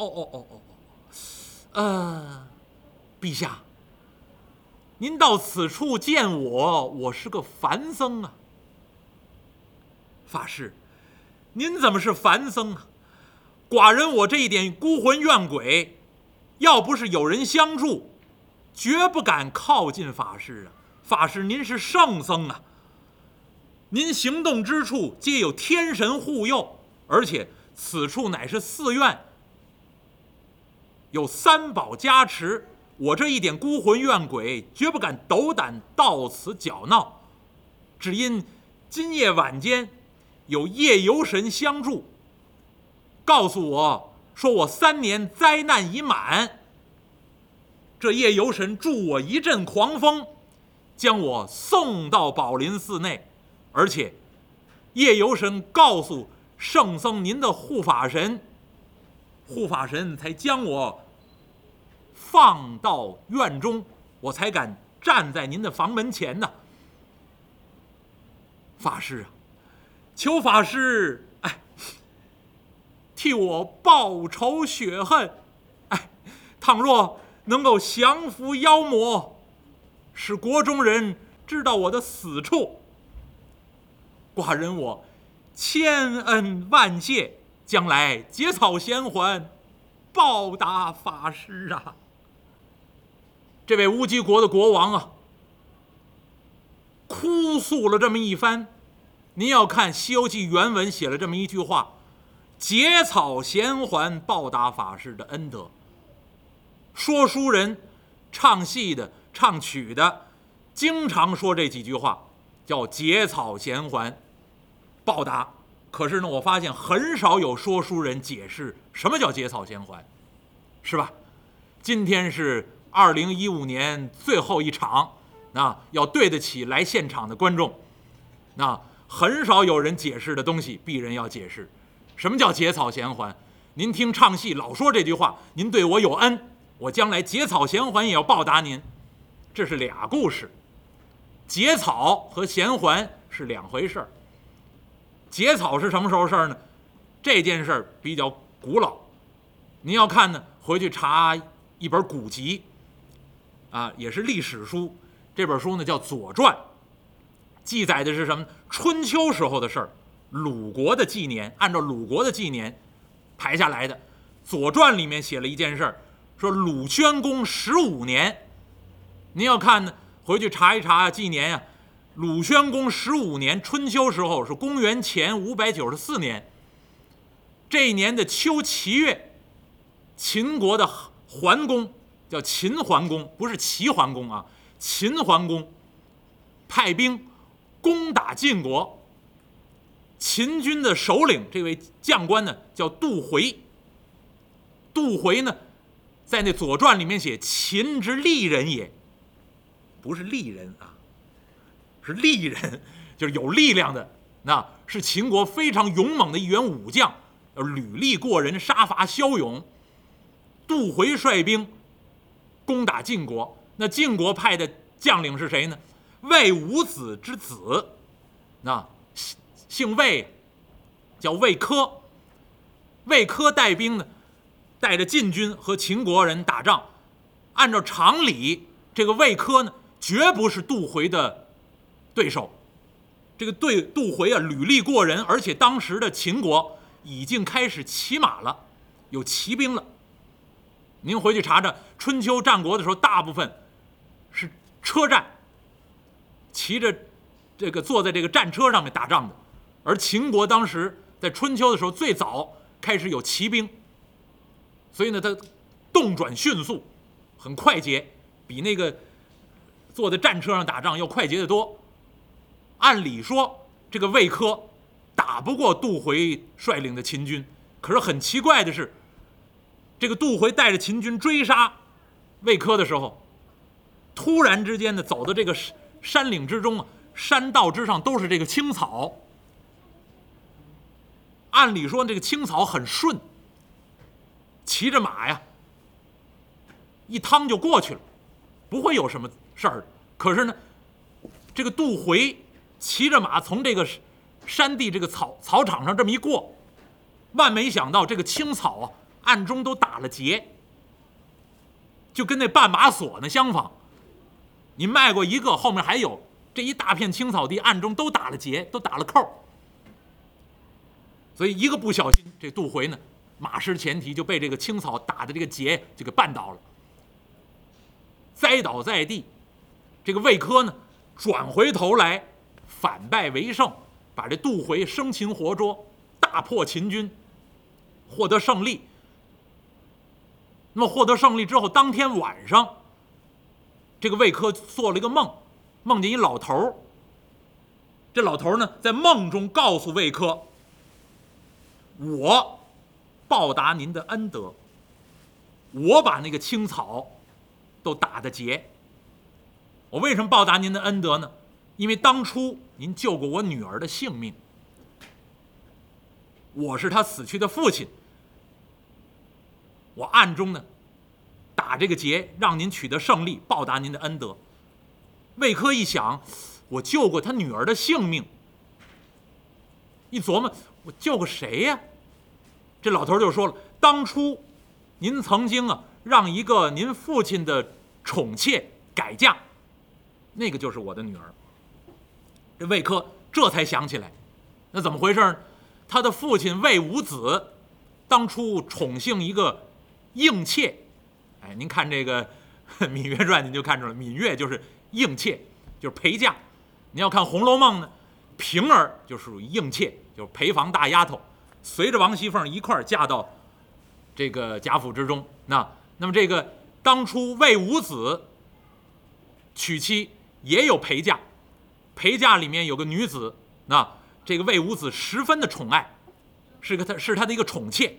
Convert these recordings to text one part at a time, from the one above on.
哦哦哦哦哦，呃，陛下，您到此处见我，我是个凡僧啊。法师，您怎么是凡僧啊？寡人我这一点孤魂怨鬼，要不是有人相助，绝不敢靠近法师啊。法师，您是圣僧啊，您行动之处皆有天神护佑，而且此处乃是寺院，有三宝加持，我这一点孤魂怨鬼，绝不敢斗胆到此搅闹。只因今夜晚间有夜游神相助，告诉我说我三年灾难已满。这夜游神助我一阵狂风。将我送到宝林寺内，而且夜游神告诉圣僧您的护法神，护法神才将我放到院中，我才敢站在您的房门前呢。法师啊，求法师哎，替我报仇雪恨，哎，倘若能够降服妖魔。使国中人知道我的死处，寡人我千恩万谢，将来结草衔环，报答法师啊！这位乌鸡国的国王啊，哭诉了这么一番。您要看《西游记》原文，写了这么一句话：“结草衔环，报答法师的恩德。”说书人，唱戏的。唱曲的经常说这几句话，叫结草衔环，报答。可是呢，我发现很少有说书人解释什么叫结草衔环，是吧？今天是二零一五年最后一场，那要对得起来现场的观众，那很少有人解释的东西，鄙人要解释。什么叫结草衔环？您听唱戏老说这句话，您对我有恩，我将来结草衔环也要报答您。这是俩故事，结草和衔环是两回事儿。结草是什么时候事儿呢？这件事儿比较古老，您要看呢，回去查一本古籍，啊，也是历史书。这本书呢叫《左传》，记载的是什么？春秋时候的事儿，鲁国的纪年，按照鲁国的纪年排下来的。《左传》里面写了一件事儿，说鲁宣公十五年。您要看呢，回去查一查纪年呀。鲁宣公十五年，春秋时候是公元前五百九十四年。这一年的秋七月，秦国的桓公叫秦桓公，不是齐桓公啊。秦桓公派兵攻打晋国。秦军的首领这位将官呢，叫杜回。杜回呢，在那《左传》里面写：“秦之利人也。”不是利人啊，是利人，就是有力量的。那是秦国非常勇猛的一员武将，履历过人，杀伐骁勇。杜回率兵攻打晋国，那晋国派的将领是谁呢？魏武子之子，那姓魏，叫魏科。魏科带兵呢，带着晋军和秦国人打仗。按照常理，这个魏科呢？绝不是杜回的对手，这个对杜回啊，履历过人，而且当时的秦国已经开始骑马了，有骑兵了。您回去查查春秋战国的时候，大部分是车战，骑着这个坐在这个战车上面打仗的，而秦国当时在春秋的时候最早开始有骑兵，所以呢，它动转迅速，很快捷，比那个。坐在战车上打仗要快捷得多。按理说，这个魏科打不过杜回率领的秦军。可是很奇怪的是，这个杜回带着秦军追杀魏科的时候，突然之间呢，走到这个山岭之中啊，山道之上都是这个青草。按理说，这个青草很顺，骑着马呀，一趟就过去了，不会有什么。事儿，可是呢，这个杜回骑着马从这个山地这个草草场上这么一过，万没想到这个青草啊，暗中都打了结，就跟那绊马索呢相仿。你迈过一个，后面还有这一大片青草地，暗中都打了结，都打了扣。所以一个不小心，这杜回呢，马失前蹄，就被这个青草打的这个结就给绊倒了，栽倒在地。这个魏科呢，转回头来，反败为胜，把这杜回生擒活捉，大破秦军，获得胜利。那么获得胜利之后，当天晚上，这个魏科做了一个梦，梦见一老头儿。这老头儿呢，在梦中告诉魏科：“我报答您的恩德，我把那个青草都打的结。我为什么报答您的恩德呢？因为当初您救过我女儿的性命，我是她死去的父亲。”我暗中呢，打这个结，让您取得胜利，报答您的恩德。魏科一想，我救过他女儿的性命，一琢磨，我救过谁呀？这老头就说了：“当初您曾经啊，让一个您父亲的宠妾改嫁，那个就是我的女儿。”这魏科这才想起来，那怎么回事呢？他的父亲魏武子当初宠幸一个。应妾，哎，您看这个《芈月传》，您就看出来，芈月就是应妾，就是陪嫁。您要看《红楼梦》呢，平儿就属于应妾，就是陪房大丫头，随着王熙凤一块儿嫁到这个贾府之中。那那么这个当初魏武子娶妻也有陪嫁，陪嫁里面有个女子，那这个魏武子十分的宠爱，是个他是他的一个宠妾。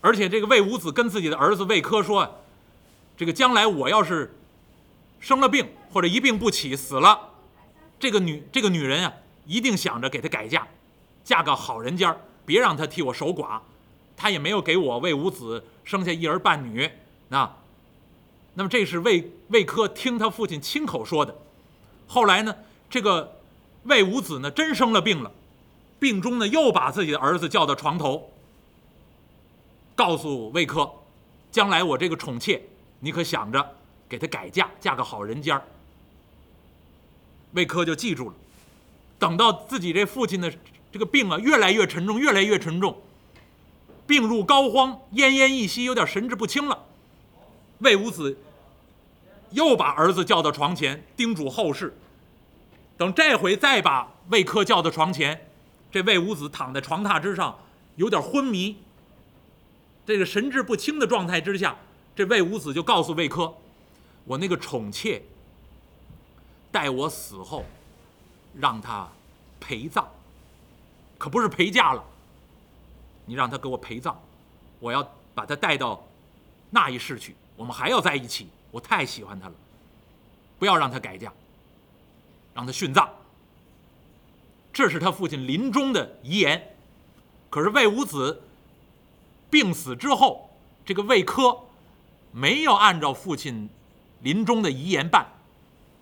而且这个魏武子跟自己的儿子魏科说：“这个将来我要是生了病或者一病不起死了，这个女这个女人啊，一定想着给她改嫁，嫁个好人家，别让她替我守寡。他也没有给我魏武子生下一儿半女。那，那么这是魏魏科听他父亲亲口说的。后来呢，这个魏武子呢真生了病了，病中呢又把自己的儿子叫到床头。”告诉魏科，将来我这个宠妾，你可想着给她改嫁，嫁个好人家。魏科就记住了。等到自己这父亲的这个病啊越来越沉重，越来越沉重，病入膏肓，奄奄一息，有点神志不清了。魏武子又把儿子叫到床前，叮嘱后事。等这回再把魏科叫到床前，这魏武子躺在床榻之上，有点昏迷。这个神志不清的状态之下，这魏武子就告诉魏科：“我那个宠妾，待我死后，让他陪葬，可不是陪嫁了。你让他给我陪葬，我要把他带到那一世去，我们还要在一起。我太喜欢他了，不要让他改嫁，让他殉葬。这是他父亲临终的遗言。可是魏武子。”病死之后，这个魏科没有按照父亲临终的遗言办，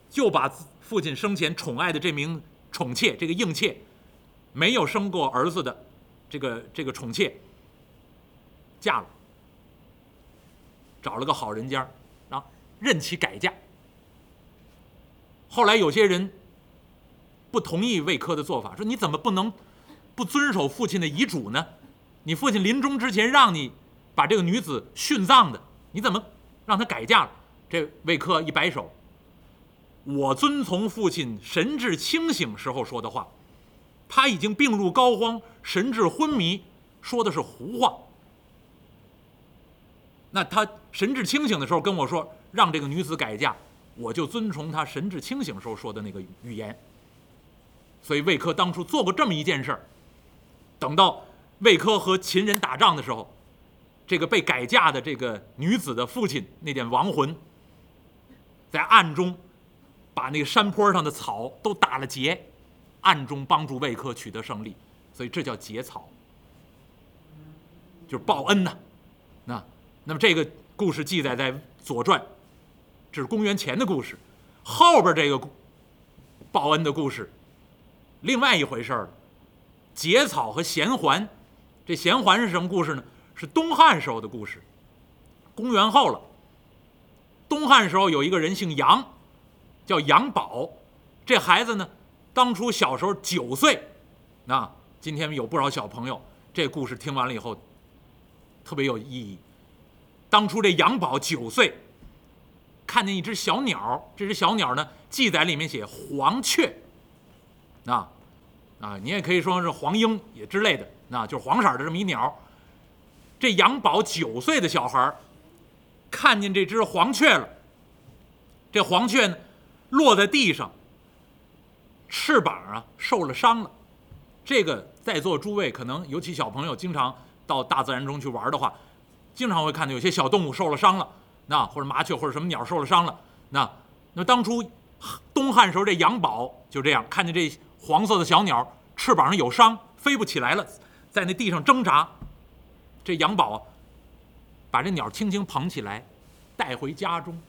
就把父亲生前宠爱的这名宠妾，这个应妾，没有生过儿子的这个这个宠妾嫁了，找了个好人家，任其改嫁。后来有些人不同意魏科的做法，说你怎么不能不遵守父亲的遗嘱呢？你父亲临终之前让你把这个女子殉葬的，你怎么让她改嫁了？这魏科一摆手，我遵从父亲神志清醒时候说的话，他已经病入膏肓，神志昏迷，说的是胡话。那他神志清醒的时候跟我说让这个女子改嫁，我就遵从他神志清醒时候说的那个语言。所以魏科当初做过这么一件事儿，等到。魏科和秦人打仗的时候，这个被改嫁的这个女子的父亲那点亡魂，在暗中把那个山坡上的草都打了结，暗中帮助魏科取得胜利，所以这叫结草，就是报恩呐。那那么这个故事记载在《左传》，这是公元前的故事，后边这个报恩的故事，另外一回事儿了，结草和衔环。这衔环是什么故事呢？是东汉时候的故事，公元后了。东汉时候有一个人姓杨，叫杨宝，这孩子呢，当初小时候九岁，那今天有不少小朋友，这故事听完了以后，特别有意义。当初这杨宝九岁，看见一只小鸟，这只小鸟呢，记载里面写黄雀，啊，啊，你也可以说是黄莺也之类的，那就是黄色的这么一鸟。这杨宝九岁的小孩看见这只黄雀了。这黄雀呢，落在地上，翅膀啊受了伤了。这个在座诸位可能尤其小朋友经常到大自然中去玩的话，经常会看到有些小动物受了伤了，那或者麻雀或者什么鸟受了伤了。那那当初东汉时候这杨宝就这样看见这黄色的小鸟翅膀上有伤，飞不起来了，在那地上挣扎。这杨宝把这鸟轻轻捧起来，带回家中，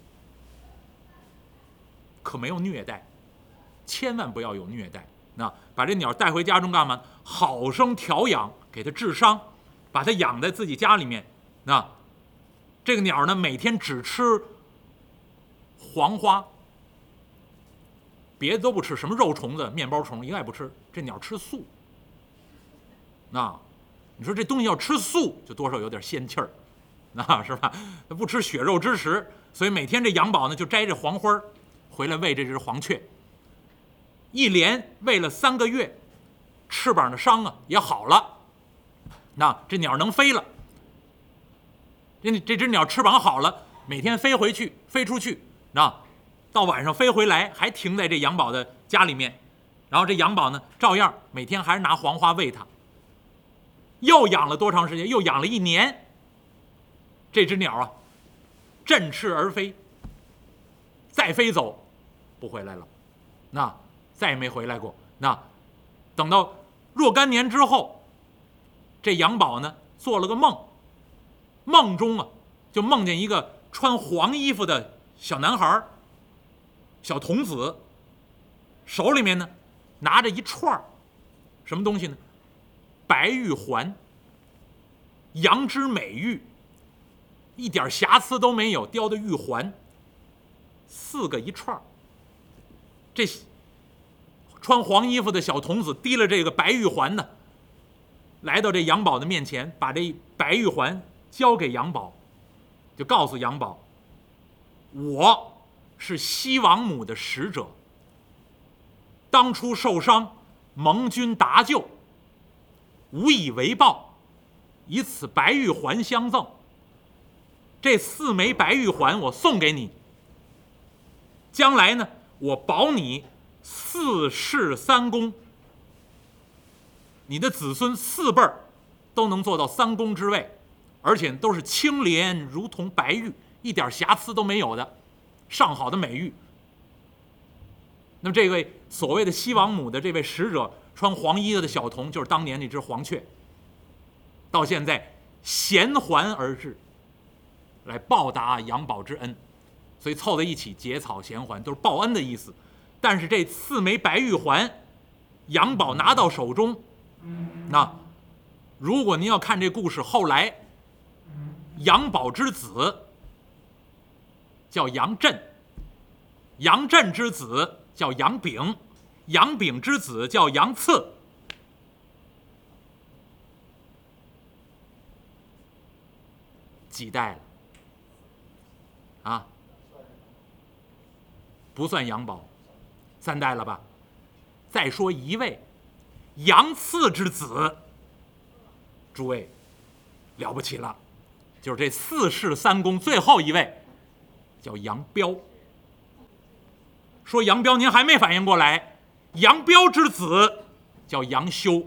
可没有虐待，千万不要有虐待。那把这鸟带回家中干嘛？好生调养，给它治伤，把它养在自己家里面。那这个鸟呢，每天只吃黄花，别的都不吃，什么肉虫子、面包虫一概不吃。这鸟吃素。那。你说这东西要吃素，就多少有点仙气儿，那是吧？他不吃血肉之食，所以每天这杨宝呢就摘这黄花儿回来喂这只黄雀。一连喂了三个月，翅膀的伤啊也好了，那这鸟能飞了。这这只鸟翅膀好了，每天飞回去，飞出去，那到晚上飞回来还停在这杨宝的家里面，然后这杨宝呢照样每天还是拿黄花喂它。又养了多长时间？又养了一年。这只鸟啊，振翅而飞，再飞走，不回来了，那再也没回来过。那等到若干年之后，这杨宝呢做了个梦，梦中啊就梦见一个穿黄衣服的小男孩儿小童子，手里面呢拿着一串儿什么东西呢？白玉环，羊脂美玉，一点瑕疵都没有，雕的玉环，四个一串儿这穿黄衣服的小童子提了这个白玉环呢，来到这杨宝的面前，把这白玉环交给杨宝，就告诉杨宝：“我是西王母的使者，当初受伤，蒙君搭救。”无以为报，以此白玉环相赠。这四枚白玉环我送给你，将来呢，我保你四世三公，你的子孙四辈儿都能做到三公之位，而且都是清廉如同白玉，一点瑕疵都没有的上好的美玉。那么这位所谓的西王母的这位使者。穿黄衣的小童就是当年那只黄雀，到现在衔环而至，来报答杨宝之恩，所以凑在一起结草衔环都是报恩的意思。但是这四枚白玉环，杨宝拿到手中，那如果您要看这故事，后来杨宝之子叫杨震，杨震之子叫杨炳。杨炳之子叫杨次，几代了？啊，不算杨宝，三代了吧？再说一位杨次之子，诸位了不起了，就是这四世三公最后一位，叫杨彪。说杨彪，您还没反应过来？杨彪之子叫杨修。